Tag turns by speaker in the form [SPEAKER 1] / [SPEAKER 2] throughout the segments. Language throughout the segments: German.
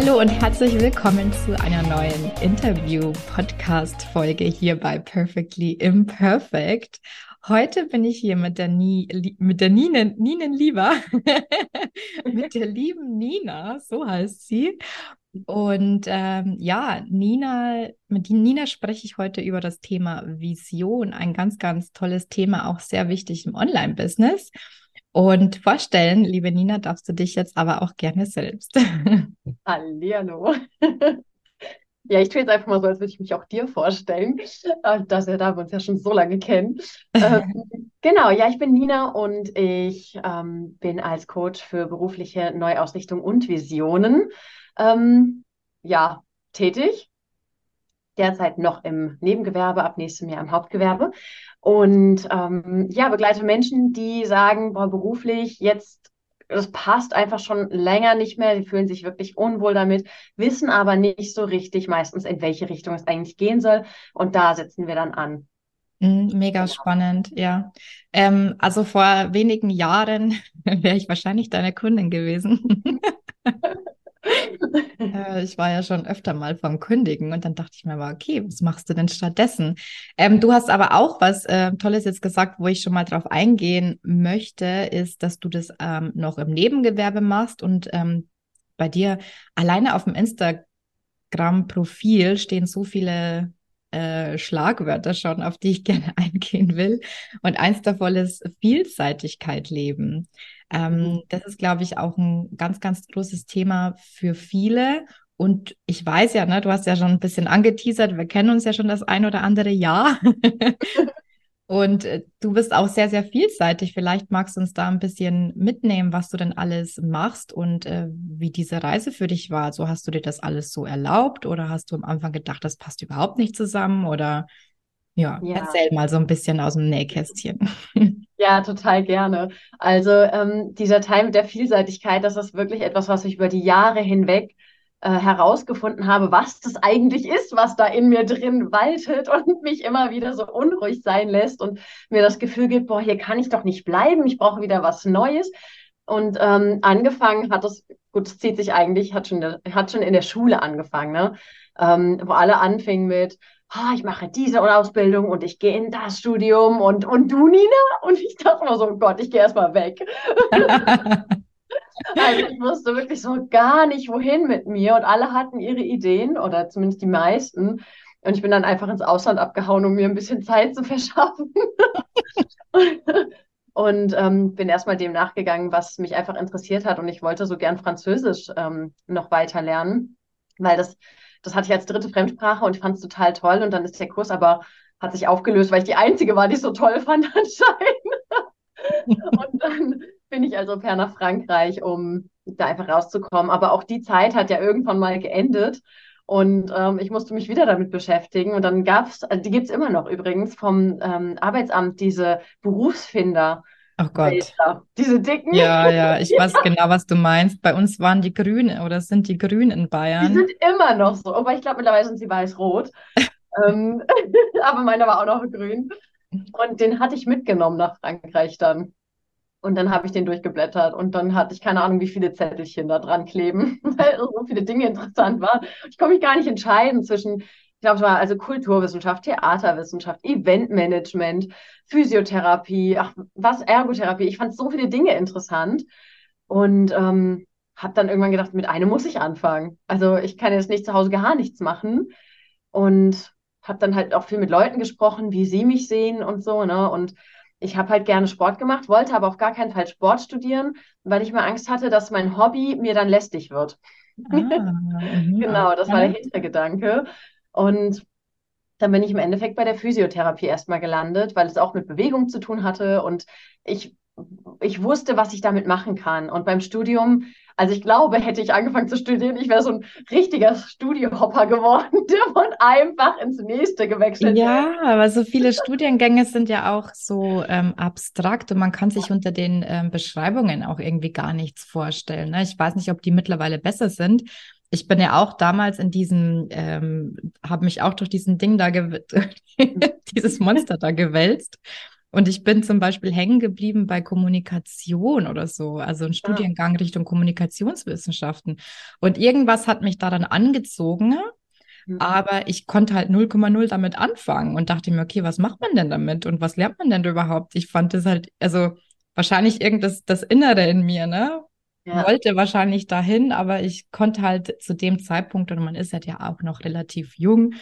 [SPEAKER 1] Hallo und herzlich willkommen zu einer neuen Interview-Podcast-Folge hier bei Perfectly Imperfect. Heute bin ich hier mit der, Ni mit der Ninen, Ninen Lieber, mit der lieben Nina, so heißt sie. Und ähm, ja, Nina, mit Nina spreche ich heute über das Thema Vision, ein ganz, ganz tolles Thema, auch sehr wichtig im Online-Business. Und vorstellen, liebe Nina, darfst du dich jetzt aber auch gerne selbst.
[SPEAKER 2] Hallihallo. Ja, ich tue jetzt einfach mal so, als würde ich mich auch dir vorstellen, äh, dass wir da uns ja schon so lange kennen. ähm, genau, ja, ich bin Nina und ich ähm, bin als Coach für berufliche Neuausrichtung und Visionen ähm, ja, tätig. Derzeit noch im Nebengewerbe, ab nächstem Jahr im Hauptgewerbe. Und ähm, ja, begleite Menschen, die sagen, boah, beruflich jetzt, das passt einfach schon länger nicht mehr, die fühlen sich wirklich unwohl damit, wissen aber nicht so richtig meistens, in welche Richtung es eigentlich gehen soll. Und da setzen wir dann an.
[SPEAKER 1] Mhm, mega genau. spannend, ja. Ähm, also vor wenigen Jahren wäre ich wahrscheinlich deine Kundin gewesen. äh, ich war ja schon öfter mal vom Kündigen und dann dachte ich mir aber, okay, was machst du denn stattdessen? Ähm, du hast aber auch was äh, Tolles jetzt gesagt, wo ich schon mal drauf eingehen möchte, ist, dass du das ähm, noch im Nebengewerbe machst und ähm, bei dir alleine auf dem Instagram-Profil stehen so viele äh, Schlagwörter schon, auf die ich gerne eingehen will. Und eins davon ist Vielseitigkeit leben. Ähm, mhm. das ist, glaube ich, auch ein ganz, ganz großes Thema für viele. Und ich weiß ja, ne, du hast ja schon ein bisschen angeteasert, wir kennen uns ja schon das ein oder andere Jahr. Und äh, du bist auch sehr, sehr vielseitig. Vielleicht magst du uns da ein bisschen mitnehmen, was du denn alles machst und äh, wie diese Reise für dich war. So hast du dir das alles so erlaubt oder hast du am Anfang gedacht, das passt überhaupt nicht zusammen? Oder ja, ja. erzähl mal so ein bisschen aus dem Nähkästchen.
[SPEAKER 2] Ja, total gerne. Also ähm, dieser Teil mit der Vielseitigkeit, das ist wirklich etwas, was ich über die Jahre hinweg äh, herausgefunden habe, was das eigentlich ist, was da in mir drin waltet und mich immer wieder so unruhig sein lässt und mir das Gefühl gibt, boah, hier kann ich doch nicht bleiben, ich brauche wieder was Neues. Und ähm, angefangen hat es, gut, es zieht sich eigentlich, hat schon, hat schon in der Schule angefangen, ne? Ähm, wo alle anfingen mit, ah, ich mache diese Ausbildung und ich gehe in das Studium und, und du, Nina? Und ich dachte immer so, oh Gott, ich gehe erstmal weg. also ich wusste wirklich so gar nicht, wohin mit mir und alle hatten ihre Ideen oder zumindest die meisten. Und ich bin dann einfach ins Ausland abgehauen, um mir ein bisschen Zeit zu verschaffen. und ähm, bin erstmal dem nachgegangen, was mich einfach interessiert hat. Und ich wollte so gern Französisch ähm, noch weiter lernen, weil das das hatte ich als dritte Fremdsprache und ich fand es total toll. Und dann ist der Kurs aber, hat sich aufgelöst, weil ich die Einzige war, die es so toll fand anscheinend. und dann bin ich also per nach Frankreich, um da einfach rauszukommen. Aber auch die Zeit hat ja irgendwann mal geendet. Und ähm, ich musste mich wieder damit beschäftigen. Und dann gab es, also die gibt es immer noch übrigens, vom ähm, Arbeitsamt diese Berufsfinder.
[SPEAKER 1] Oh Gott. Bilder.
[SPEAKER 2] Diese dicken.
[SPEAKER 1] Ja, ja, ich weiß genau, was du meinst. Bei uns waren die Grünen oder sind die Grünen in Bayern.
[SPEAKER 2] Die sind immer noch so, aber ich glaube, mittlerweile sind sie weiß-rot. ähm, aber meiner war auch noch grün. Und den hatte ich mitgenommen nach Frankreich dann. Und dann habe ich den durchgeblättert und dann hatte ich keine Ahnung, wie viele Zettelchen da dran kleben, weil so viele Dinge interessant waren. Ich konnte mich gar nicht entscheiden zwischen ich glaube, es war also Kulturwissenschaft, Theaterwissenschaft, Eventmanagement, Physiotherapie, ach, was, Ergotherapie. Ich fand so viele Dinge interessant und ähm, habe dann irgendwann gedacht, mit einem muss ich anfangen. Also ich kann jetzt nicht zu Hause gar nichts machen und habe dann halt auch viel mit Leuten gesprochen, wie sie mich sehen und so, ne? Und ich habe halt gerne Sport gemacht, wollte aber auf gar keinen Fall Sport studieren, weil ich mir Angst hatte, dass mein Hobby mir dann lästig wird. Ah, mhm. genau, das war der Hintergedanke. Und dann bin ich im Endeffekt bei der Physiotherapie erstmal gelandet, weil es auch mit Bewegung zu tun hatte und ich, ich wusste, was ich damit machen kann. Und beim Studium, also ich glaube, hätte ich angefangen zu studieren, ich wäre so ein richtiger Studiohopper geworden, der von einfach ins nächste gewechselt
[SPEAKER 1] Ja, aber so viele Studiengänge sind ja auch so ähm, abstrakt und man kann sich unter den ähm, Beschreibungen auch irgendwie gar nichts vorstellen. Ne? Ich weiß nicht, ob die mittlerweile besser sind ich bin ja auch damals in diesem, ähm, habe mich auch durch diesen Ding da, dieses Monster da gewälzt. Und ich bin zum Beispiel hängen geblieben bei Kommunikation oder so, also ein Studiengang ja. Richtung Kommunikationswissenschaften. Und irgendwas hat mich da dann angezogen, mhm. aber ich konnte halt 0,0 damit anfangen und dachte mir, okay, was macht man denn damit und was lernt man denn überhaupt? Ich fand das halt, also wahrscheinlich irgendwas das Innere in mir, ne? Ja. Wollte wahrscheinlich dahin, aber ich konnte halt zu dem Zeitpunkt, und man ist halt ja auch noch relativ jung,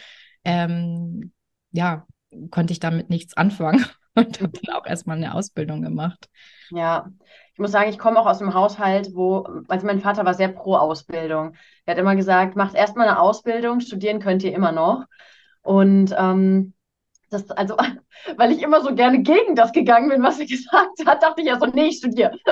[SPEAKER 1] ähm, ja, konnte ich damit nichts anfangen und habe dann auch erstmal eine Ausbildung gemacht.
[SPEAKER 2] Ja, ich muss sagen, ich komme auch aus einem Haushalt, wo, also mein Vater war sehr pro Ausbildung. Er hat immer gesagt, macht erstmal eine Ausbildung, studieren könnt ihr immer noch. Und ähm, das, also, weil ich immer so gerne gegen das gegangen bin, was er gesagt hat, dachte ich ja so, nee, ich studiere.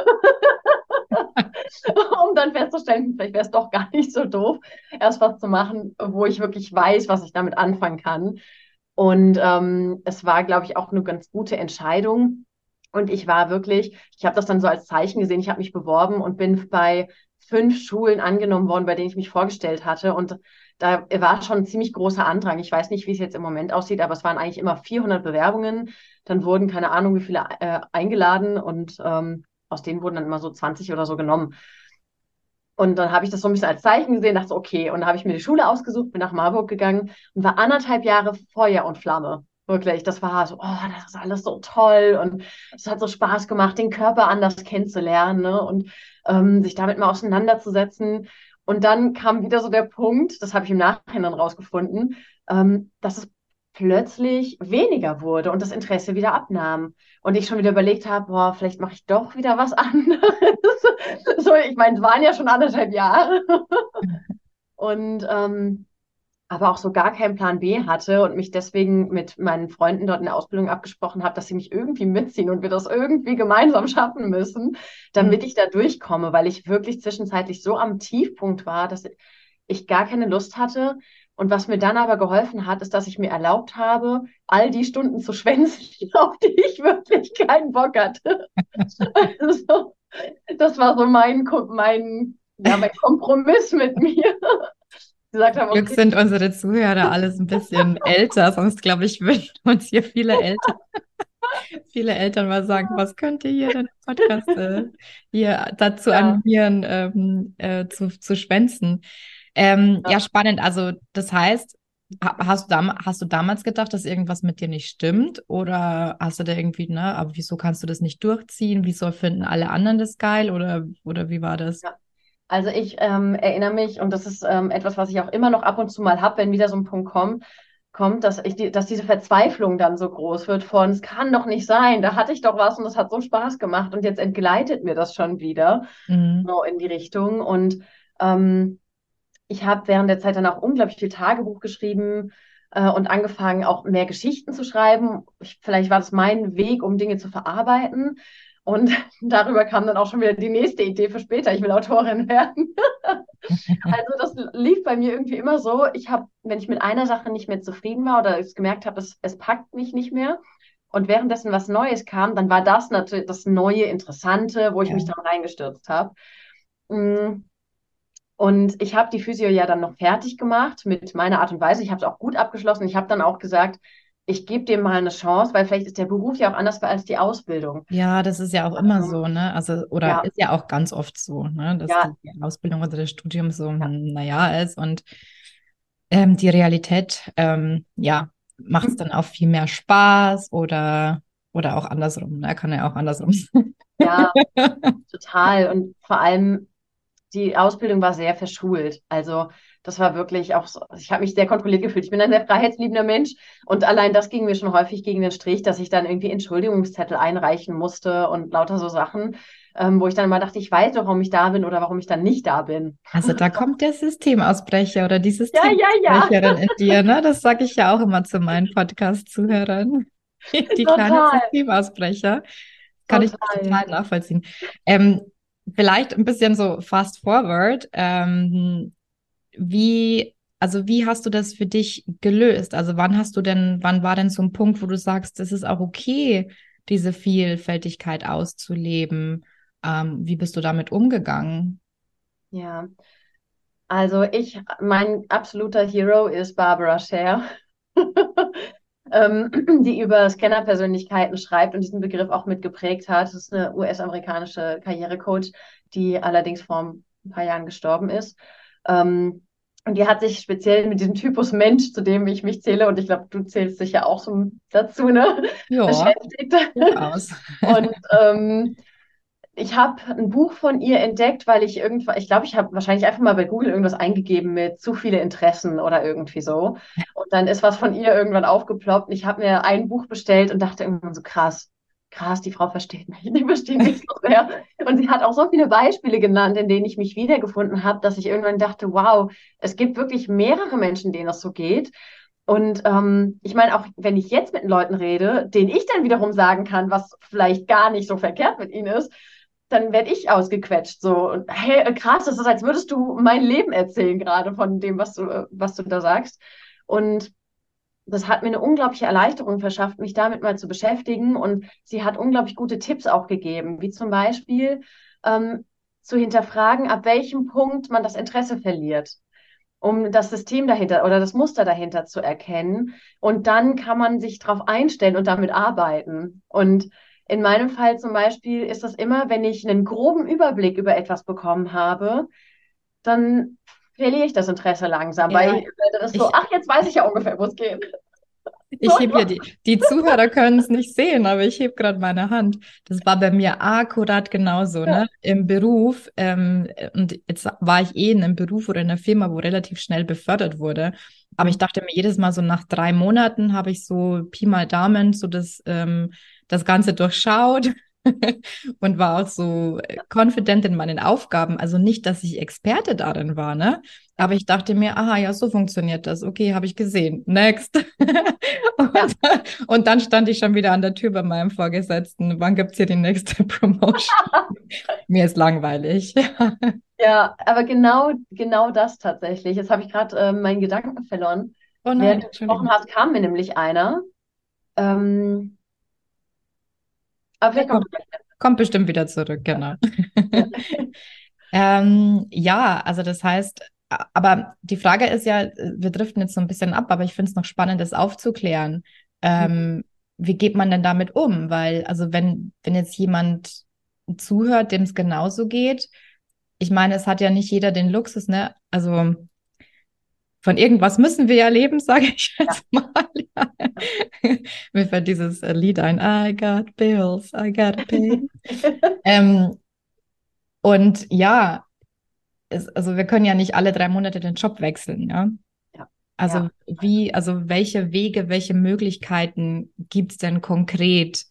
[SPEAKER 2] um dann festzustellen, vielleicht wäre es doch gar nicht so doof, erst was zu machen, wo ich wirklich weiß, was ich damit anfangen kann. Und ähm, es war, glaube ich, auch eine ganz gute Entscheidung. Und ich war wirklich, ich habe das dann so als Zeichen gesehen, ich habe mich beworben und bin bei fünf Schulen angenommen worden, bei denen ich mich vorgestellt hatte. Und da war schon ein ziemlich großer Andrang. Ich weiß nicht, wie es jetzt im Moment aussieht, aber es waren eigentlich immer 400 Bewerbungen. Dann wurden keine Ahnung, wie viele äh, eingeladen und ähm, aus denen wurden dann immer so 20 oder so genommen. Und dann habe ich das so ein bisschen als Zeichen gesehen, dachte okay. Und dann habe ich mir die Schule ausgesucht, bin nach Marburg gegangen und war anderthalb Jahre Feuer und Flamme. Wirklich, das war so, oh, das ist alles so toll und es hat so Spaß gemacht, den Körper anders kennenzulernen ne? und ähm, sich damit mal auseinanderzusetzen. Und dann kam wieder so der Punkt, das habe ich im Nachhinein rausgefunden, ähm, dass es plötzlich weniger wurde und das Interesse wieder abnahm. Und ich schon wieder überlegt habe, boah, vielleicht mache ich doch wieder was anderes. so, ich meine, es waren ja schon anderthalb Jahre. und ähm, aber auch so gar keinen Plan B hatte und mich deswegen mit meinen Freunden dort in der Ausbildung abgesprochen habe, dass sie mich irgendwie mitziehen und wir das irgendwie gemeinsam schaffen müssen, damit mhm. ich da durchkomme, weil ich wirklich zwischenzeitlich so am Tiefpunkt war, dass ich gar keine Lust hatte, und was mir dann aber geholfen hat, ist, dass ich mir erlaubt habe, all die Stunden zu schwänzen, auf die ich wirklich keinen Bock hatte. also, das war so mein, mein, ja, mein Kompromiss mit mir.
[SPEAKER 1] Gesagt haben, Glück okay. sind unsere Zuhörer alles ein bisschen älter, sonst glaube ich, würden uns hier viele Eltern, viele Eltern mal sagen, was könnt ihr hier denn Podcast äh, hier dazu ja. animieren, ähm, äh, zu, zu schwänzen. Ähm, ja. ja. spannend. Also das heißt, hast du, hast du damals gedacht, dass irgendwas mit dir nicht stimmt? Oder hast du da irgendwie, ne, aber wieso kannst du das nicht durchziehen? Wieso finden alle anderen das geil? Oder, oder wie war das?
[SPEAKER 2] Ja. Also ich ähm, erinnere mich, und das ist ähm, etwas, was ich auch immer noch ab und zu mal habe, wenn wieder so ein Punkt kommt, kommt, dass ich die, dass diese Verzweiflung dann so groß wird von, es kann doch nicht sein, da hatte ich doch was und das hat so Spaß gemacht und jetzt entgleitet mir das schon wieder mhm. so in die Richtung. Und ähm, ich habe während der Zeit dann auch unglaublich viel Tagebuch geschrieben äh, und angefangen, auch mehr Geschichten zu schreiben. Ich, vielleicht war das mein Weg, um Dinge zu verarbeiten. Und darüber kam dann auch schon wieder die nächste Idee für später. Ich will Autorin werden. also das lief bei mir irgendwie immer so. Ich habe, wenn ich mit einer Sache nicht mehr zufrieden war oder es gemerkt habe, es, es packt mich nicht mehr, und währenddessen was Neues kam, dann war das natürlich das neue Interessante, wo ich ja. mich dann reingestürzt habe. Mm. Und ich habe die Physio ja dann noch fertig gemacht mit meiner Art und Weise. Ich habe es auch gut abgeschlossen. Ich habe dann auch gesagt, ich gebe dem mal eine Chance, weil vielleicht ist der Beruf ja auch anders als die Ausbildung.
[SPEAKER 1] Ja, das ist ja auch immer ähm, so, ne? Also, oder ja. ist ja auch ganz oft so, ne? Dass ja. die Ausbildung oder das Studium so, ja. Hm, naja, ist und ähm, die Realität, ähm, ja, macht es dann auch viel mehr Spaß oder, oder auch andersrum, ne? Kann ja auch andersrum sein.
[SPEAKER 2] Ja, total. Und vor allem, die Ausbildung war sehr verschult. Also das war wirklich auch so, ich habe mich sehr kontrolliert gefühlt. Ich bin ein sehr freiheitsliebender Mensch und allein das ging mir schon häufig gegen den Strich, dass ich dann irgendwie Entschuldigungszettel einreichen musste und lauter so Sachen, ähm, wo ich dann immer dachte, ich weiß doch, warum ich da bin oder warum ich dann nicht da bin.
[SPEAKER 1] Also da kommt der Systemausbrecher oder die Systemausbrecherin ja, ja, ja. in dir, ne? Das sage ich ja auch immer zu meinen Podcast-Zuhörern. Die total. kleine Systemausbrecher. Kann total. ich total nachvollziehen. Ähm, vielleicht ein bisschen so fast forward. Ähm, wie, also wie hast du das für dich gelöst? Also wann hast du denn, wann war denn so ein Punkt, wo du sagst, es ist auch okay, diese Vielfältigkeit auszuleben? Ähm, wie bist du damit umgegangen?
[SPEAKER 2] Ja, also ich, mein absoluter Hero ist Barbara Scher. ähm, die über Scanner-Persönlichkeiten schreibt und diesen Begriff auch mitgeprägt hat. Das ist eine US-amerikanische Karrierecoach, die allerdings vor ein paar Jahren gestorben ist. Ähm, und die hat sich speziell mit diesem Typus Mensch, zu dem ich mich zähle, und ich glaube, du zählst dich ja auch so dazu, ne?
[SPEAKER 1] Ja,
[SPEAKER 2] beschäftigt.
[SPEAKER 1] aus.
[SPEAKER 2] Und ähm, ich habe ein Buch von ihr entdeckt, weil ich irgendwann, ich glaube, ich habe wahrscheinlich einfach mal bei Google irgendwas eingegeben mit zu viele Interessen oder irgendwie so. Und dann ist was von ihr irgendwann aufgeploppt. Ich habe mir ein Buch bestellt und dachte irgendwann so krass, krass, die Frau versteht mich, die versteht mich so sehr. Und sie hat auch so viele Beispiele genannt, in denen ich mich wiedergefunden habe, dass ich irgendwann dachte, wow, es gibt wirklich mehrere Menschen, denen das so geht. Und ähm, ich meine, auch wenn ich jetzt mit Leuten rede, denen ich dann wiederum sagen kann, was vielleicht gar nicht so verkehrt mit ihnen ist, dann werde ich ausgequetscht. So, und, hey, krass, das ist, als würdest du mein Leben erzählen, gerade von dem, was du, was du da sagst. Und das hat mir eine unglaubliche Erleichterung verschafft, mich damit mal zu beschäftigen. Und sie hat unglaublich gute Tipps auch gegeben, wie zum Beispiel ähm, zu hinterfragen, ab welchem Punkt man das Interesse verliert, um das System dahinter oder das Muster dahinter zu erkennen. Und dann kann man sich darauf einstellen und damit arbeiten. Und in meinem Fall zum Beispiel ist das immer, wenn ich einen groben Überblick über etwas bekommen habe, dann verliere ich das Interesse langsam, ja, weil das ist so, ich, ach, jetzt weiß ich ja ungefähr, wo es geht.
[SPEAKER 1] Ich hebe ja die, die Zuhörer können es nicht sehen, aber ich hebe gerade meine Hand. Das war bei mir akkurat genauso, ja. ne? Im Beruf, ähm, und jetzt war ich eh in einem Beruf oder in einer Firma, wo relativ schnell befördert wurde. Aber ich dachte mir jedes Mal so nach drei Monaten habe ich so Pi mal Daumen so das, ähm, das Ganze durchschaut und war auch so confident in meinen Aufgaben. Also nicht, dass ich Experte darin war, ne? Aber ich dachte mir, aha, ja, so funktioniert das. Okay, habe ich gesehen. Next. und, und, dann stand ich schon wieder an der Tür bei meinem Vorgesetzten. Wann gibt's hier die nächste Promotion? mir ist langweilig.
[SPEAKER 2] ja, aber genau, genau das tatsächlich. Jetzt habe ich gerade äh, meinen Gedanken verloren. Oh nein, Während du gesprochen hast, kam mir nämlich einer. Ähm,
[SPEAKER 1] aber vielleicht kommt, kommt bestimmt wieder zurück, genau. ähm, ja, also das heißt, aber die Frage ist ja, wir driften jetzt so ein bisschen ab, aber ich finde es noch spannend, das aufzuklären. Ähm, mhm. Wie geht man denn damit um? Weil, also wenn, wenn jetzt jemand zuhört, dem es genauso geht, ich meine, es hat ja nicht jeder den Luxus, ne? Also von irgendwas müssen wir ja leben, sage ich jetzt ja. mal. Ja. Mir fällt dieses äh, Lied ein, I got bills, I got pay. ähm, und ja, es, also wir können ja nicht alle drei Monate den Job wechseln, ja. ja. Also ja. wie, also welche Wege, welche Möglichkeiten gibt es denn konkret,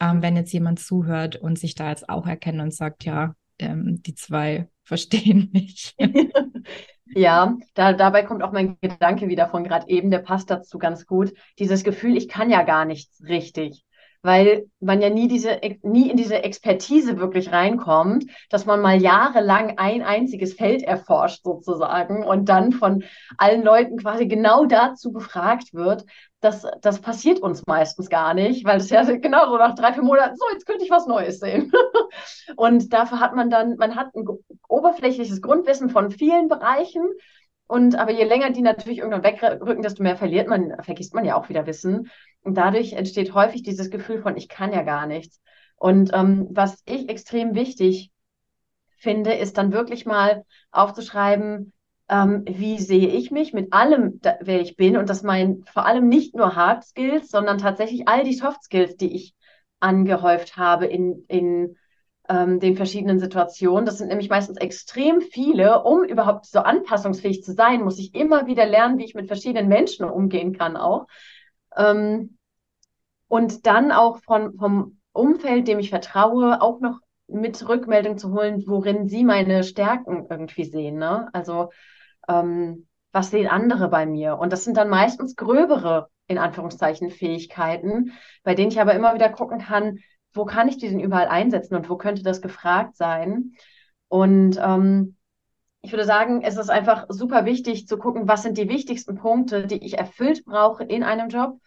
[SPEAKER 1] ähm, wenn jetzt jemand zuhört und sich da jetzt auch erkennt und sagt, ja, ähm, die zwei verstehen mich.
[SPEAKER 2] Ja, da, dabei kommt auch mein Gedanke wieder von gerade eben, der passt dazu ganz gut. Dieses Gefühl, ich kann ja gar nichts richtig weil man ja nie diese, nie in diese Expertise wirklich reinkommt, dass man mal jahrelang ein einziges Feld erforscht sozusagen und dann von allen Leuten quasi genau dazu befragt wird. Das, das passiert uns meistens gar nicht, weil das ja genau so nach drei, vier Monaten, so, jetzt könnte ich was Neues sehen. und dafür hat man dann, man hat ein oberflächliches Grundwissen von vielen Bereichen, und aber je länger die natürlich irgendwann wegrücken, desto mehr verliert man, vergisst man ja auch wieder Wissen. Und dadurch entsteht häufig dieses Gefühl von, ich kann ja gar nichts. Und ähm, was ich extrem wichtig finde, ist dann wirklich mal aufzuschreiben, ähm, wie sehe ich mich mit allem, da, wer ich bin. Und das meinen vor allem nicht nur Hard Skills, sondern tatsächlich all die Soft Skills, die ich angehäuft habe in, in ähm, den verschiedenen Situationen. Das sind nämlich meistens extrem viele. Um überhaupt so anpassungsfähig zu sein, muss ich immer wieder lernen, wie ich mit verschiedenen Menschen umgehen kann auch. Ähm, und dann auch von, vom Umfeld, dem ich vertraue, auch noch mit Rückmeldung zu holen, worin sie meine Stärken irgendwie sehen. Ne? Also ähm, was sehen andere bei mir? Und das sind dann meistens gröbere, in Anführungszeichen, Fähigkeiten, bei denen ich aber immer wieder gucken kann, wo kann ich die denn überall einsetzen und wo könnte das gefragt sein? Und ähm, ich würde sagen, es ist einfach super wichtig zu gucken, was sind die wichtigsten Punkte, die ich erfüllt brauche in einem Job,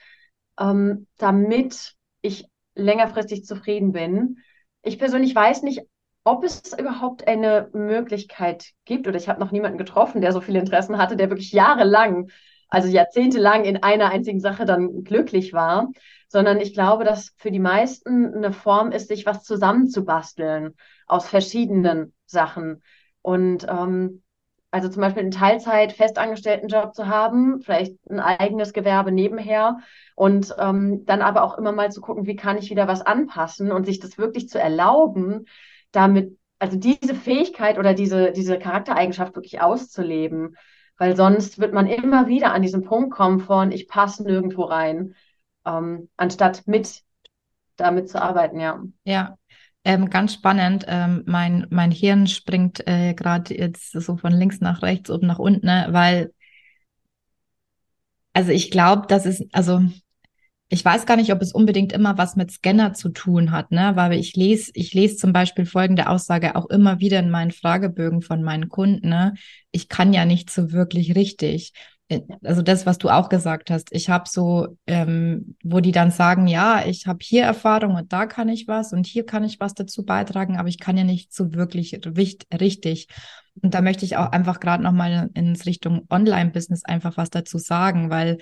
[SPEAKER 2] ähm, damit ich längerfristig zufrieden bin. Ich persönlich weiß nicht, ob es überhaupt eine Möglichkeit gibt, oder ich habe noch niemanden getroffen, der so viele Interessen hatte, der wirklich jahrelang also jahrzehntelang in einer einzigen Sache dann glücklich war, sondern ich glaube, dass für die meisten eine Form ist, sich was zusammenzubasteln aus verschiedenen Sachen. Und ähm, also zum Beispiel in Teilzeit festangestellten Job zu haben, vielleicht ein eigenes Gewerbe nebenher und ähm, dann aber auch immer mal zu gucken, wie kann ich wieder was anpassen und sich das wirklich zu erlauben, damit, also diese Fähigkeit oder diese, diese Charaktereigenschaft wirklich auszuleben. Weil sonst wird man immer wieder an diesen Punkt kommen von, ich passe nirgendwo rein, ähm, anstatt mit damit zu arbeiten, ja.
[SPEAKER 1] Ja, ähm, ganz spannend. Ähm, mein, mein Hirn springt äh, gerade jetzt so von links nach rechts, oben nach unten, ne? weil, also ich glaube, das ist, also ich weiß gar nicht, ob es unbedingt immer was mit Scanner zu tun hat, ne? Weil ich lese, ich lese zum Beispiel folgende Aussage auch immer wieder in meinen Fragebögen von meinen Kunden, ne? Ich kann ja nicht so wirklich richtig. Äh, also das, was du auch gesagt hast, ich habe so, ähm, wo die dann sagen, ja, ich habe hier Erfahrung und da kann ich was und hier kann ich was dazu beitragen, aber ich kann ja nicht so wirklich richtig. Und da möchte ich auch einfach gerade nochmal ins Richtung Online-Business einfach was dazu sagen, weil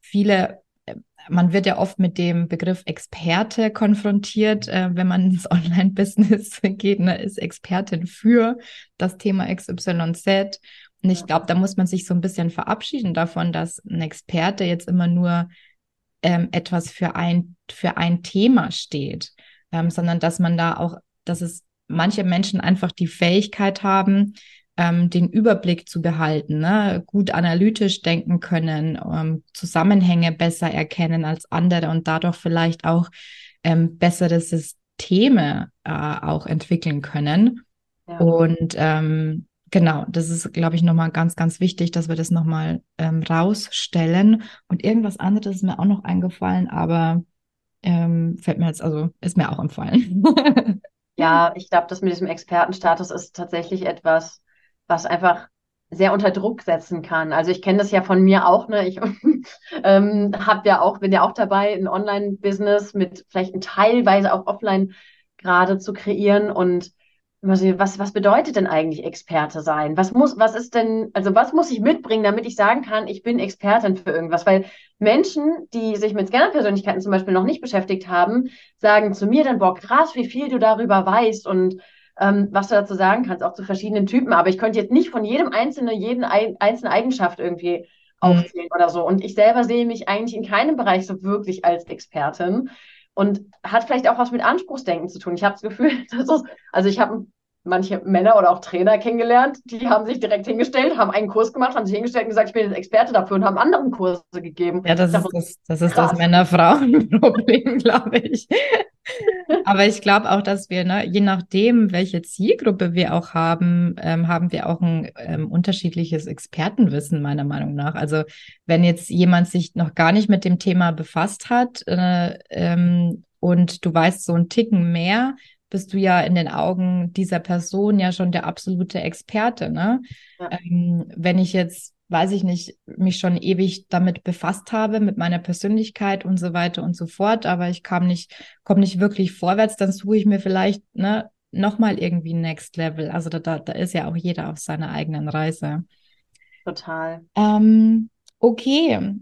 [SPEAKER 1] viele, äh, man wird ja oft mit dem Begriff Experte konfrontiert, äh, wenn man ins Online-Business geht, ne, ist Expertin für das Thema XYZ. Und ich glaube, da muss man sich so ein bisschen verabschieden davon, dass ein Experte jetzt immer nur ähm, etwas für ein, für ein Thema steht, ähm, sondern dass man da auch, dass es manche Menschen einfach die Fähigkeit haben, ähm, den Überblick zu behalten, ne? gut analytisch denken können, ähm, Zusammenhänge besser erkennen als andere und dadurch vielleicht auch ähm, bessere Systeme äh, auch entwickeln können. Ja. Und ähm, Genau, das ist, glaube ich, nochmal ganz, ganz wichtig, dass wir das nochmal ähm, rausstellen. Und irgendwas anderes ist mir auch noch eingefallen, aber ähm, fällt mir jetzt, also ist mir auch empfallen.
[SPEAKER 2] ja, ich glaube, das mit diesem Expertenstatus ist tatsächlich etwas, was einfach sehr unter Druck setzen kann. Also ich kenne das ja von mir auch, ne? Ich ähm, habe ja auch, bin ja auch dabei, ein Online-Business mit vielleicht teilweise auch offline gerade zu kreieren und was, was bedeutet denn eigentlich Experte sein? Was muss, was ist denn, also was muss ich mitbringen, damit ich sagen kann, ich bin Expertin für irgendwas? Weil Menschen, die sich mit Scanner-Persönlichkeiten zum Beispiel noch nicht beschäftigt haben, sagen zu mir dann, boah, krass, wie viel du darüber weißt und ähm, was du dazu sagen kannst, auch zu verschiedenen Typen. Aber ich könnte jetzt nicht von jedem einzelnen, jeden einzelne Eigenschaft irgendwie mhm. aufzählen oder so. Und ich selber sehe mich eigentlich in keinem Bereich so wirklich als Expertin. Und hat vielleicht auch was mit Anspruchsdenken zu tun. Ich habe das Gefühl, dass es, also ich habe manche Männer oder auch Trainer kennengelernt, die haben sich direkt hingestellt, haben einen Kurs gemacht, haben sich hingestellt und gesagt, ich bin jetzt Experte dafür und haben anderen Kurse gegeben.
[SPEAKER 1] Ja, das dachte, ist das, das, ist das Männer-Frauen-Problem, glaube ich. Aber ich glaube auch, dass wir, ne, je nachdem, welche Zielgruppe wir auch haben, ähm, haben wir auch ein ähm, unterschiedliches Expertenwissen, meiner Meinung nach. Also wenn jetzt jemand sich noch gar nicht mit dem Thema befasst hat äh, ähm, und du weißt so einen Ticken mehr, bist du ja in den Augen dieser Person ja schon der absolute Experte. Ne? Ja. Ähm, wenn ich jetzt, weiß ich nicht, mich schon ewig damit befasst habe, mit meiner Persönlichkeit und so weiter und so fort, aber ich kam nicht, komme nicht wirklich vorwärts, dann suche ich mir vielleicht ne, nochmal irgendwie Next Level. Also da, da, da ist ja auch jeder auf seiner eigenen Reise.
[SPEAKER 2] Total.
[SPEAKER 1] Ähm, okay,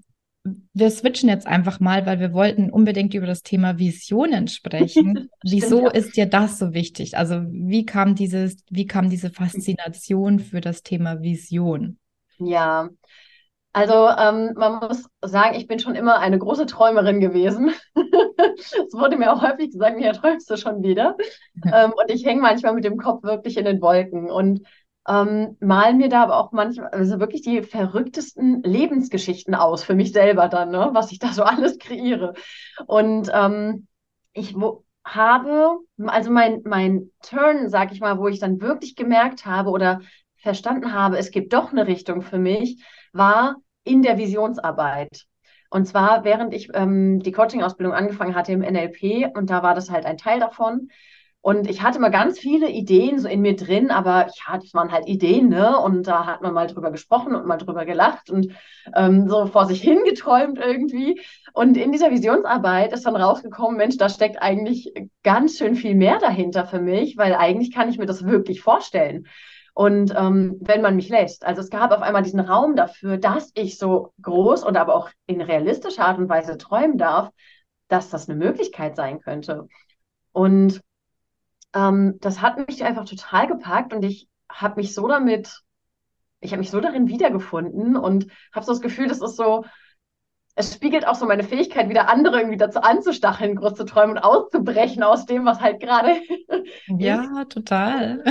[SPEAKER 1] wir switchen jetzt einfach mal, weil wir wollten unbedingt über das Thema Visionen sprechen. Wieso ist dir das so wichtig? Also wie kam dieses, wie kam diese Faszination für das Thema Vision?
[SPEAKER 2] Ja, also ähm, man muss sagen, ich bin schon immer eine große Träumerin gewesen. Es wurde mir auch häufig gesagt, ja, träumst du schon wieder. ähm, und ich hänge manchmal mit dem Kopf wirklich in den Wolken. Und ähm, malen mir da aber auch manchmal, also wirklich die verrücktesten Lebensgeschichten aus für mich selber dann, ne? was ich da so alles kreiere. Und ähm, ich wo, habe, also mein, mein Turn, sag ich mal, wo ich dann wirklich gemerkt habe oder verstanden habe, es gibt doch eine Richtung für mich, war in der Visionsarbeit. Und zwar, während ich ähm, die Coaching-Ausbildung angefangen hatte im NLP, und da war das halt ein Teil davon, und ich hatte mal ganz viele Ideen so in mir drin, aber ja, das waren halt Ideen, ne? Und da hat man mal drüber gesprochen und mal drüber gelacht und ähm, so vor sich hingeträumt irgendwie. Und in dieser Visionsarbeit ist dann rausgekommen, Mensch, da steckt eigentlich ganz schön viel mehr dahinter für mich, weil eigentlich kann ich mir das wirklich vorstellen. Und ähm, wenn man mich lässt. Also es gab auf einmal diesen Raum dafür, dass ich so groß und aber auch in realistischer Art und Weise träumen darf, dass das eine Möglichkeit sein könnte. Und ähm, das hat mich einfach total gepackt und ich habe mich so damit, ich habe mich so darin wiedergefunden und habe so das Gefühl, das ist so, es spiegelt auch so meine Fähigkeit, wieder andere irgendwie dazu anzustacheln, groß zu träumen und auszubrechen aus dem, was halt gerade.
[SPEAKER 1] ja, total.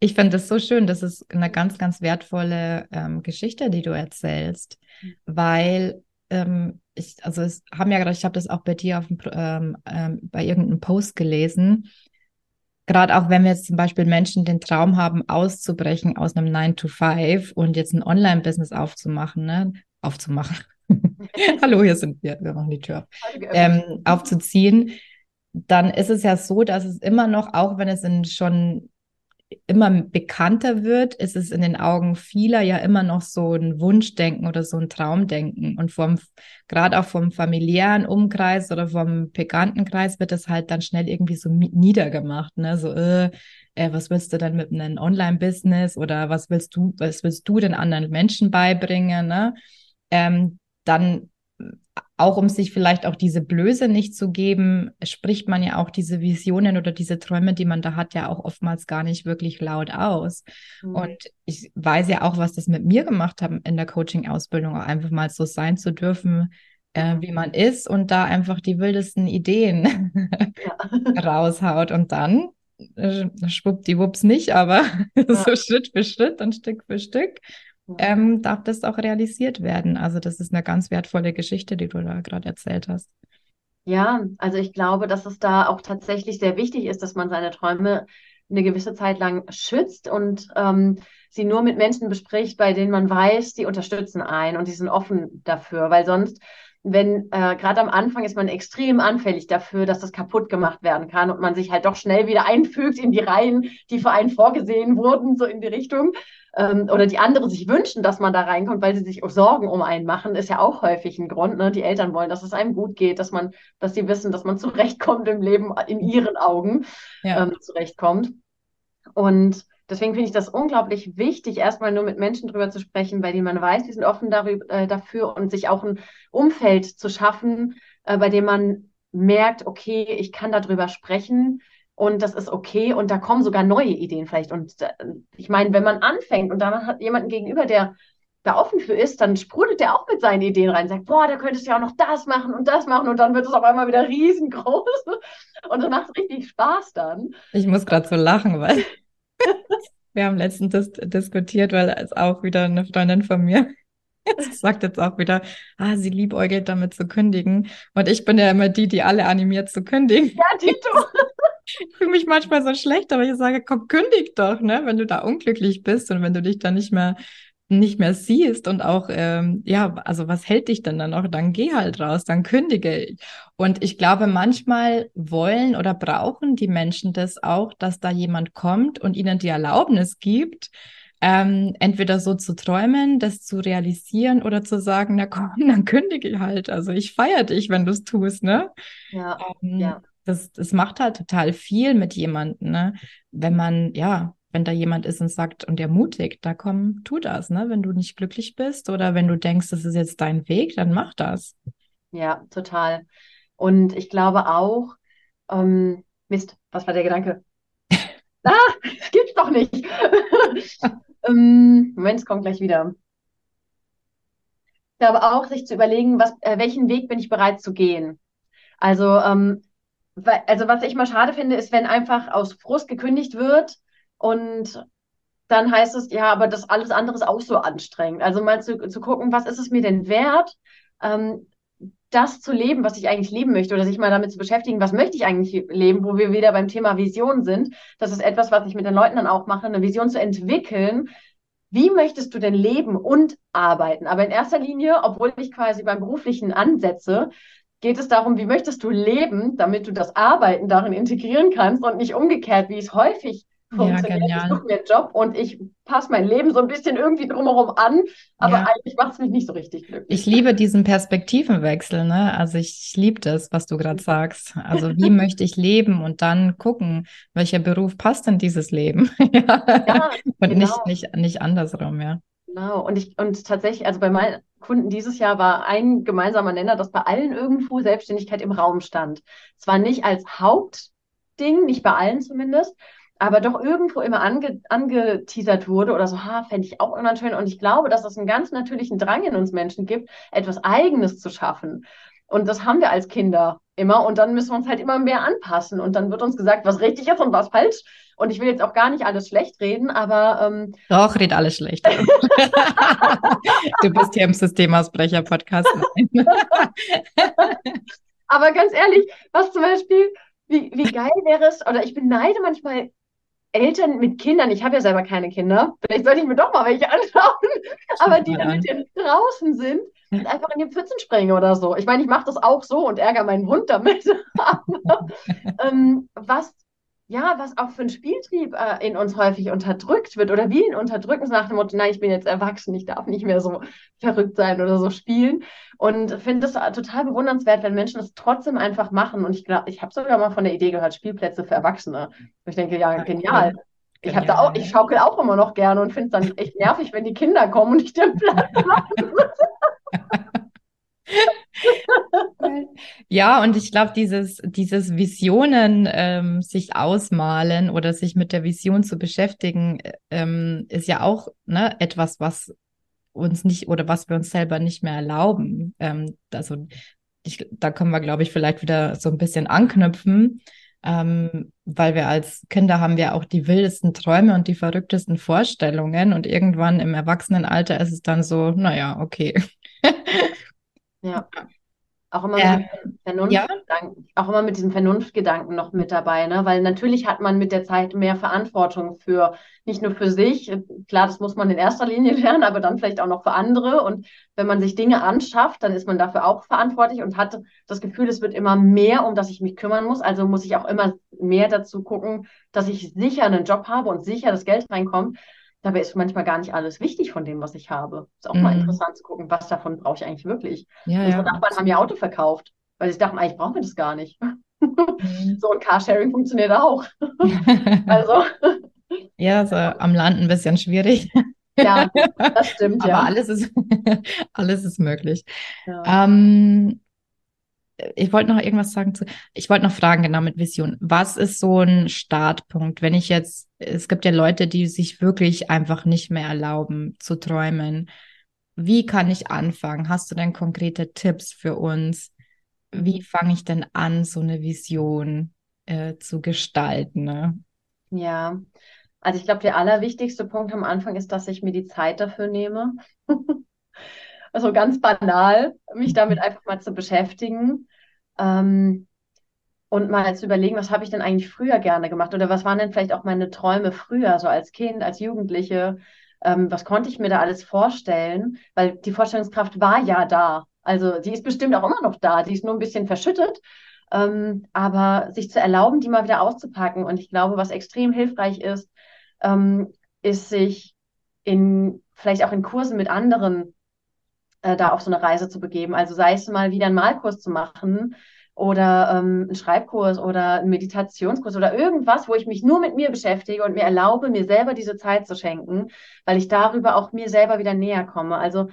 [SPEAKER 1] Ich finde das so schön. Das ist eine ganz, ganz wertvolle ähm, Geschichte, die du erzählst, weil ähm, ich, also es haben ja gerade, ich habe das auch bei dir auf ähm, ähm, bei irgendeinem Post gelesen. Gerade auch wenn wir jetzt zum Beispiel Menschen den Traum haben, auszubrechen aus einem 9 to 5 und jetzt ein Online-Business aufzumachen, ne? Aufzumachen Hallo, hier sind wir, wir machen die Tür ähm, aufzuziehen, dann ist es ja so, dass es immer noch, auch wenn es in schon immer bekannter wird, ist es in den Augen vieler ja immer noch so ein Wunschdenken oder so ein Traumdenken. Und vom, gerade auch vom familiären Umkreis oder vom Bekanntenkreis wird es halt dann schnell irgendwie so niedergemacht, ne? So, äh, äh, was willst du denn mit einem Online-Business oder was willst du, was willst du den anderen Menschen beibringen, ne? Ähm, dann auch um sich vielleicht auch diese Blöße nicht zu geben, spricht man ja auch diese Visionen oder diese Träume, die man da hat, ja auch oftmals gar nicht wirklich laut aus. Mhm. Und ich weiß ja auch, was das mit mir gemacht hat in der Coaching-Ausbildung, einfach mal so sein zu dürfen, äh, wie man ist und da einfach die wildesten Ideen ja. raushaut. Und dann äh, schwuppdiwupps nicht, aber ja. so Schritt für Schritt und Stück für Stück ähm, darf das auch realisiert werden. Also das ist eine ganz wertvolle Geschichte, die du da gerade erzählt hast.
[SPEAKER 2] Ja, also ich glaube, dass es da auch tatsächlich sehr wichtig ist, dass man seine Träume eine gewisse Zeit lang schützt und ähm, sie nur mit Menschen bespricht, bei denen man weiß, die unterstützen einen und die sind offen dafür, weil sonst wenn äh, gerade am Anfang ist man extrem anfällig dafür, dass das kaputt gemacht werden kann und man sich halt doch schnell wieder einfügt in die Reihen, die für einen vorgesehen wurden, so in die Richtung. Ähm, oder die anderen sich wünschen, dass man da reinkommt, weil sie sich Sorgen um einen machen, ist ja auch häufig ein Grund. Ne? Die Eltern wollen, dass es einem gut geht, dass man, dass sie wissen, dass man zurechtkommt im Leben, in ihren Augen ja. ähm, zurechtkommt. Und Deswegen finde ich das unglaublich wichtig, erstmal nur mit Menschen drüber zu sprechen, bei denen man weiß, die sind offen darüber, äh, dafür und sich auch ein Umfeld zu schaffen, äh, bei dem man merkt, okay, ich kann darüber sprechen und das ist okay und da kommen sogar neue Ideen vielleicht. Und äh, ich meine, wenn man anfängt und dann hat jemanden gegenüber, der da offen für ist, dann sprudelt der auch mit seinen Ideen rein, sagt, boah, da könntest du ja auch noch das machen und das machen und dann wird es auf einmal wieder riesengroß und dann macht es richtig Spaß dann.
[SPEAKER 1] Ich muss gerade so lachen, weil wir haben letztens dis diskutiert, weil es auch wieder eine Freundin von mir sagt jetzt auch wieder, ah, sie liebäugelt damit zu kündigen. Und ich bin ja immer die, die alle animiert zu kündigen.
[SPEAKER 2] Ja, Tito.
[SPEAKER 1] Ich fühle mich manchmal so schlecht, aber ich sage, komm, kündig doch, ne? Wenn du da unglücklich bist und wenn du dich da nicht mehr nicht mehr siehst und auch, ähm, ja, also was hält dich denn dann noch? Dann geh halt raus, dann kündige. Und ich glaube, manchmal wollen oder brauchen die Menschen das auch, dass da jemand kommt und ihnen die Erlaubnis gibt, ähm, entweder so zu träumen, das zu realisieren oder zu sagen, na komm, dann kündige halt. Also ich feiere dich, wenn du es tust, ne?
[SPEAKER 2] Ja, ähm, ja.
[SPEAKER 1] Das, das macht halt total viel mit jemandem, ne? Wenn man, ja, wenn da jemand ist und sagt und ermutigt, da komm, tu das, ne? Wenn du nicht glücklich bist oder wenn du denkst, das ist jetzt dein Weg, dann mach das.
[SPEAKER 2] Ja, total. Und ich glaube auch, ähm, Mist, was war der Gedanke? ah, das gibt's doch nicht. ähm, Moment, es kommt gleich wieder. Ich glaube auch, sich zu überlegen, was, äh, welchen Weg bin ich bereit zu gehen. Also, ähm, also was ich mal schade finde, ist, wenn einfach aus Frust gekündigt wird und dann heißt es, ja, aber das alles andere ist auch so anstrengend. Also mal zu, zu gucken, was ist es mir denn wert, ähm, das zu leben, was ich eigentlich leben möchte, oder sich mal damit zu beschäftigen, was möchte ich eigentlich leben, wo wir wieder beim Thema Vision sind. Das ist etwas, was ich mit den Leuten dann auch mache, eine Vision zu entwickeln. Wie möchtest du denn leben und arbeiten? Aber in erster Linie, obwohl ich quasi beim beruflichen ansetze, geht es darum, wie möchtest du leben, damit du das Arbeiten darin integrieren kannst und nicht umgekehrt, wie es häufig funktioniert. Ja, ich suche mir einen Job und ich passe mein Leben so ein bisschen irgendwie drumherum an, aber ja. eigentlich macht es mich nicht so richtig glücklich.
[SPEAKER 1] Ich liebe diesen Perspektivenwechsel, ne? Also ich liebe das, was du gerade sagst. Also wie möchte ich leben und dann gucken, welcher Beruf passt in dieses Leben. ja, und genau. nicht, nicht, nicht andersrum, ja.
[SPEAKER 2] Genau. Und ich, und tatsächlich, also bei meinen Kunden dieses Jahr war ein gemeinsamer Nenner, dass bei allen irgendwo Selbstständigkeit im Raum stand. Zwar nicht als Hauptding, nicht bei allen zumindest, aber doch irgendwo immer ange, angeteasert wurde oder so, ha, fände ich auch immer schön. Und ich glaube, dass es einen ganz natürlichen Drang in uns Menschen gibt, etwas Eigenes zu schaffen. Und das haben wir als Kinder immer. Und dann müssen wir uns halt immer mehr anpassen. Und dann wird uns gesagt, was richtig ist und was falsch. Und ich will jetzt auch gar nicht alles schlecht reden, aber. Ähm,
[SPEAKER 1] Doch, red alles schlecht. du bist hier im Systemausbrecher-Podcast.
[SPEAKER 2] aber ganz ehrlich, was zum Beispiel, wie, wie geil wäre es, oder ich beneide manchmal Eltern mit Kindern, ich habe ja selber keine Kinder, vielleicht sollte ich mir doch mal welche anschauen, aber die dann mit denen draußen sind und einfach in die Pfützen springen oder so. Ich meine, ich mache das auch so und ärgere meinen Hund damit. aber, ähm, was ja, was auch für ein Spieltrieb äh, in uns häufig unterdrückt wird oder wie ihn unterdrücken, nach dem Motto, nein, ich bin jetzt erwachsen, ich darf nicht mehr so verrückt sein oder so spielen. Und finde es total bewundernswert, wenn Menschen das trotzdem einfach machen. Und ich glaube, ich habe sogar mal von der Idee gehört, Spielplätze für Erwachsene. Und ich denke, ja, genial. Ich habe da auch, ich schaukel auch immer noch gerne und finde es dann echt nervig, wenn die Kinder kommen und ich den Platz machen muss.
[SPEAKER 1] Ja, und ich glaube, dieses, dieses Visionen ähm, sich ausmalen oder sich mit der Vision zu beschäftigen, ähm, ist ja auch ne, etwas, was uns nicht oder was wir uns selber nicht mehr erlauben. Ähm, also ich, da können wir, glaube ich, vielleicht wieder so ein bisschen anknüpfen, ähm, weil wir als Kinder haben wir auch die wildesten Träume und die verrücktesten Vorstellungen und irgendwann im Erwachsenenalter ist es dann so, naja, okay.
[SPEAKER 2] Ja. Auch immer, mit ähm, Vernunftgedanken, ja? auch immer mit diesem Vernunftgedanken noch mit dabei, ne? Weil natürlich hat man mit der Zeit mehr Verantwortung für, nicht nur für sich, klar, das muss man in erster Linie lernen, aber dann vielleicht auch noch für andere. Und wenn man sich Dinge anschafft, dann ist man dafür auch verantwortlich und hat das Gefühl, es wird immer mehr, um das ich mich kümmern muss. Also muss ich auch immer mehr dazu gucken, dass ich sicher einen Job habe und sicher das Geld reinkommt. Dabei ist manchmal gar nicht alles wichtig von dem, was ich habe. Ist auch mhm. mal interessant zu gucken, was davon brauche ich eigentlich wirklich. Ja, Unsere ja. Nachbarn haben ihr Auto verkauft, weil sie dachten, eigentlich brauchen wir das gar nicht. Mhm. so ein Carsharing funktioniert auch. also.
[SPEAKER 1] Ja, so am Land ein bisschen schwierig.
[SPEAKER 2] Ja, das stimmt.
[SPEAKER 1] Aber
[SPEAKER 2] ja.
[SPEAKER 1] alles ist, alles ist möglich. Ja. Ähm, ich wollte noch irgendwas sagen zu, ich wollte noch fragen, genau mit Vision. Was ist so ein Startpunkt, wenn ich jetzt, es gibt ja Leute, die sich wirklich einfach nicht mehr erlauben zu träumen. Wie kann ich anfangen? Hast du denn konkrete Tipps für uns? Wie fange ich denn an, so eine Vision äh, zu gestalten? Ne?
[SPEAKER 2] Ja, also ich glaube, der allerwichtigste Punkt am Anfang ist, dass ich mir die Zeit dafür nehme. also ganz banal, mich mhm. damit einfach mal zu beschäftigen ähm, und mal zu überlegen, was habe ich denn eigentlich früher gerne gemacht oder was waren denn vielleicht auch meine Träume früher, so als Kind, als Jugendliche, ähm, was konnte ich mir da alles vorstellen, weil die Vorstellungskraft war ja da. Also die ist bestimmt auch immer noch da, die ist nur ein bisschen verschüttet. Ähm, aber sich zu erlauben, die mal wieder auszupacken. Und ich glaube, was extrem hilfreich ist, ähm, ist sich in vielleicht auch in Kursen mit anderen äh, da auf so eine Reise zu begeben. Also sei es mal wieder einen Malkurs zu machen oder ähm, einen Schreibkurs oder einen Meditationskurs oder irgendwas, wo ich mich nur mit mir beschäftige und mir erlaube, mir selber diese Zeit zu schenken, weil ich darüber auch mir selber wieder näher komme. Also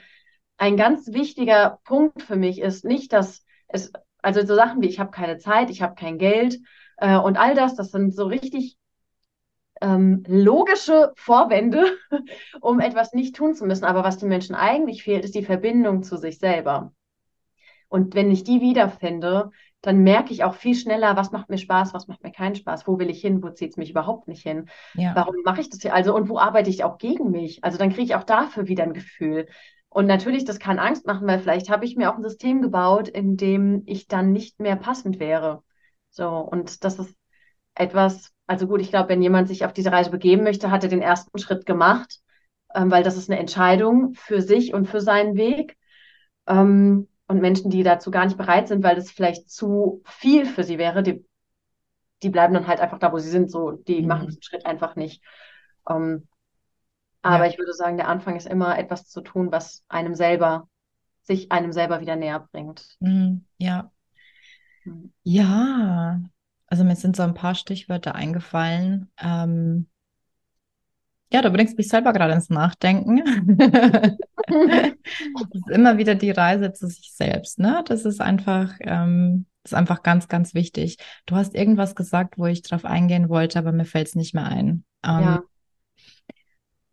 [SPEAKER 2] ein ganz wichtiger Punkt für mich ist nicht, dass es, also so Sachen wie ich habe keine Zeit, ich habe kein Geld äh, und all das, das sind so richtig ähm, logische Vorwände, um etwas nicht tun zu müssen. Aber was den Menschen eigentlich fehlt, ist die Verbindung zu sich selber. Und wenn ich die wiederfinde, dann merke ich auch viel schneller, was macht mir Spaß, was macht mir keinen Spaß, wo will ich hin, wo zieht es mich überhaupt nicht hin, ja. warum mache ich das hier, also und wo arbeite ich auch gegen mich. Also dann kriege ich auch dafür wieder ein Gefühl. Und natürlich, das kann Angst machen, weil vielleicht habe ich mir auch ein System gebaut, in dem ich dann nicht mehr passend wäre. So, und das ist etwas, also gut, ich glaube, wenn jemand sich auf diese Reise begeben möchte, hat er den ersten Schritt gemacht, ähm, weil das ist eine Entscheidung für sich und für seinen Weg. Ähm, und Menschen, die dazu gar nicht bereit sind, weil das vielleicht zu viel für sie wäre, die die bleiben dann halt einfach da, wo sie sind, so, die
[SPEAKER 1] Mhm.
[SPEAKER 2] machen diesen Schritt einfach nicht. Ähm, aber
[SPEAKER 1] Ja.
[SPEAKER 2] ich würde sagen, der Anfang ist immer etwas zu tun, was einem selber, sich einem selber wieder näher bringt.
[SPEAKER 1] Mhm. Ja.
[SPEAKER 2] Mhm.
[SPEAKER 1] Ja. Also mir sind so ein paar Stichwörter eingefallen. Ähm, ja, du bringst mich selber gerade ins Nachdenken. Es ist immer wieder die Reise zu sich selbst, ne? Das ist einfach, ähm, ist einfach ganz, ganz wichtig. Du hast irgendwas gesagt, wo ich drauf eingehen wollte, aber mir fällt es nicht mehr ein. Ähm,
[SPEAKER 2] Ja,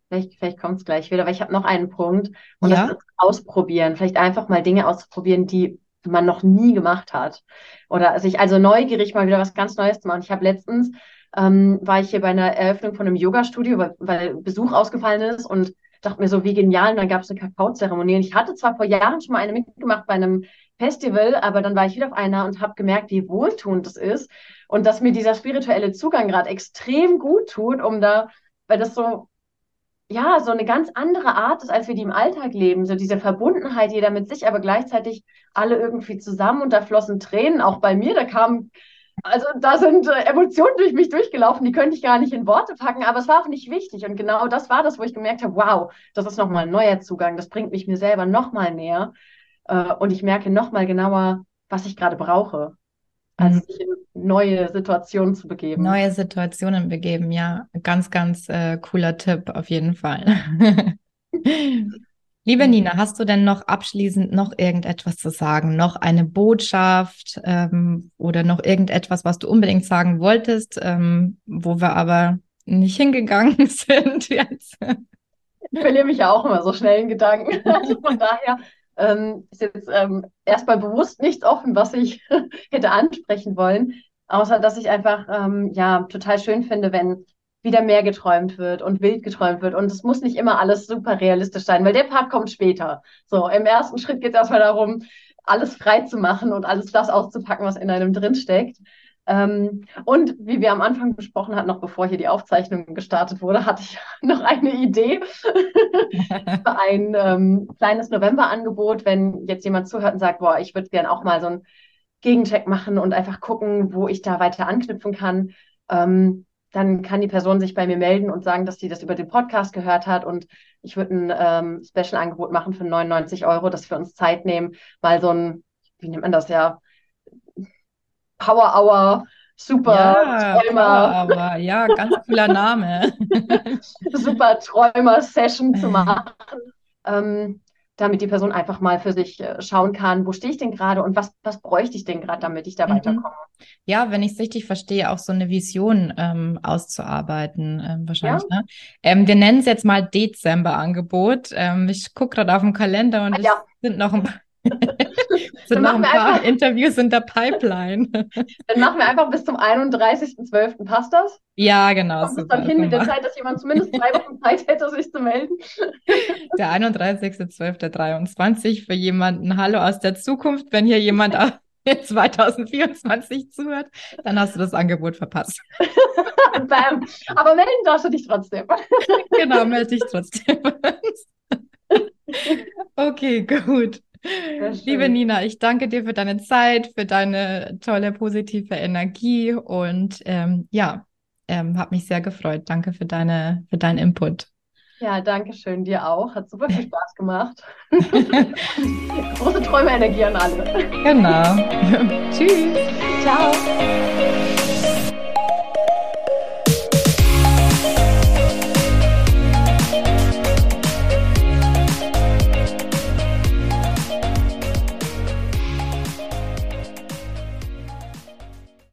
[SPEAKER 2] vielleicht, vielleicht kommt es gleich wieder, aber ich habe noch einen Punkt und
[SPEAKER 1] Ja?
[SPEAKER 2] das ist ausprobieren. Vielleicht einfach mal Dinge auszuprobieren, die man noch nie gemacht hat. Oder sich also neugierig mal wieder was ganz Neues zu machen. Ich habe letztens, ähm, war ich hier bei einer Eröffnung von einem Yoga-Studio, weil, weil Besuch ausgefallen ist und dachte mir so, wie genial. Und dann gab es eine Kakaozeremonie. Und ich hatte zwar vor Jahren schon mal eine mitgemacht bei einem Festival, aber dann war ich wieder auf einer und habe gemerkt, wie wohltuend das ist und dass mir dieser spirituelle Zugang gerade extrem gut tut, um da, weil das so ja, so eine ganz andere Art ist, als wir die im Alltag leben. So diese Verbundenheit, jeder mit sich, aber gleichzeitig alle irgendwie zusammen und da flossen Tränen, auch bei mir, da kamen, also da sind äh, Emotionen durch mich durchgelaufen, die könnte ich gar nicht in Worte packen, aber es war auch nicht wichtig. Und genau das war das, wo ich gemerkt habe, wow, das ist nochmal ein neuer Zugang, das bringt mich mir selber nochmal näher. Äh, und ich merke nochmal genauer, was ich gerade brauche, als
[SPEAKER 1] Mhm.
[SPEAKER 2] sich in neue Situationen zu begeben.
[SPEAKER 1] Neue Situationen begeben, ja. Ganz, ganz äh, cooler Tipp auf jeden Fall. Liebe. Nina, hast du denn noch abschließend noch irgendetwas zu sagen? Noch eine Botschaft ähm, oder noch irgendetwas, was du unbedingt sagen wolltest, ähm, wo wir aber nicht hingegangen sind jetzt?
[SPEAKER 2] Ich verliere mich ja auch immer so schnell in Gedanken. Also von daher ähm, ist jetzt ähm, erstmal bewusst nichts offen, was ich hätte ansprechen wollen, außer dass ich einfach ähm, ja total schön finde, wenn wieder mehr geträumt wird und wild geträumt wird. Und es muss nicht immer alles super realistisch sein, weil der Part kommt später. So, im ersten Schritt geht es erstmal darum, alles frei zu machen und alles das auszupacken, was in einem drinsteckt. Ähm, und wie wir am Anfang besprochen hatten, noch bevor hier die Aufzeichnung gestartet wurde, hatte ich noch eine Idee für ein ähm, kleines November-Angebot, wenn jetzt jemand zuhört und sagt, boah, ich würde gern auch mal so einen Gegencheck machen und einfach gucken, wo ich da weiter anknüpfen kann. Ähm, dann kann die Person sich bei mir melden und sagen, dass sie das über den Podcast gehört hat und ich würde ein ähm, Special-Angebot machen für 99 Euro, dass wir uns Zeit nehmen, mal so ein, wie nennt man das ja, Power Hour, super
[SPEAKER 1] Ja,
[SPEAKER 2] Träumer,
[SPEAKER 1] aber ja, ganz cooler Name.
[SPEAKER 2] super Träumer-Session zu machen, ähm, damit die Person einfach mal für sich äh, schauen kann, wo stehe ich denn gerade und was, was bräuchte ich denn gerade, damit ich da
[SPEAKER 1] Mhm.
[SPEAKER 2] weiterkomme.
[SPEAKER 1] Ja, wenn ich es richtig verstehe, auch so eine Vision ähm, auszuarbeiten, ähm, wahrscheinlich,
[SPEAKER 2] Ja.
[SPEAKER 1] ne? Ähm, wir nennen es jetzt mal Dezember-Angebot. Ähm, ich gucke gerade auf den Kalender und
[SPEAKER 2] Ah,
[SPEAKER 1] es
[SPEAKER 2] ja.
[SPEAKER 1] sind noch ein, paar- sind noch
[SPEAKER 2] machen
[SPEAKER 1] ein
[SPEAKER 2] wir
[SPEAKER 1] paar
[SPEAKER 2] einfach-
[SPEAKER 1] Interviews in der Pipeline.
[SPEAKER 2] Dann machen wir einfach bis zum 31.12. Passt das?
[SPEAKER 1] Ja, genau,
[SPEAKER 2] Kommt es
[SPEAKER 1] super.
[SPEAKER 2] dann hin mit der Zeit, dass jemand zumindest zwei Wochen Zeit hätte, sich zu melden?
[SPEAKER 1] Der 31.12.23 für jemanden Hallo aus der Zukunft. Wenn hier jemand auch in 2024 zuhört, dann hast du das Angebot verpasst.
[SPEAKER 2] Bam. Aber melden darfst du dich trotzdem.
[SPEAKER 1] Genau, melde dich trotzdem. Okay, gut. Liebe Nina, ich danke dir für deine Zeit, für deine tolle positive Energie und ähm, ja, ähm, habe mich sehr gefreut. Danke für deine, für deinen Input.
[SPEAKER 2] Ja, danke schön, dir auch. Hat super viel Spaß gemacht. Große Träume, Energie an alle.
[SPEAKER 1] Genau. Tschüss.
[SPEAKER 2] Ciao.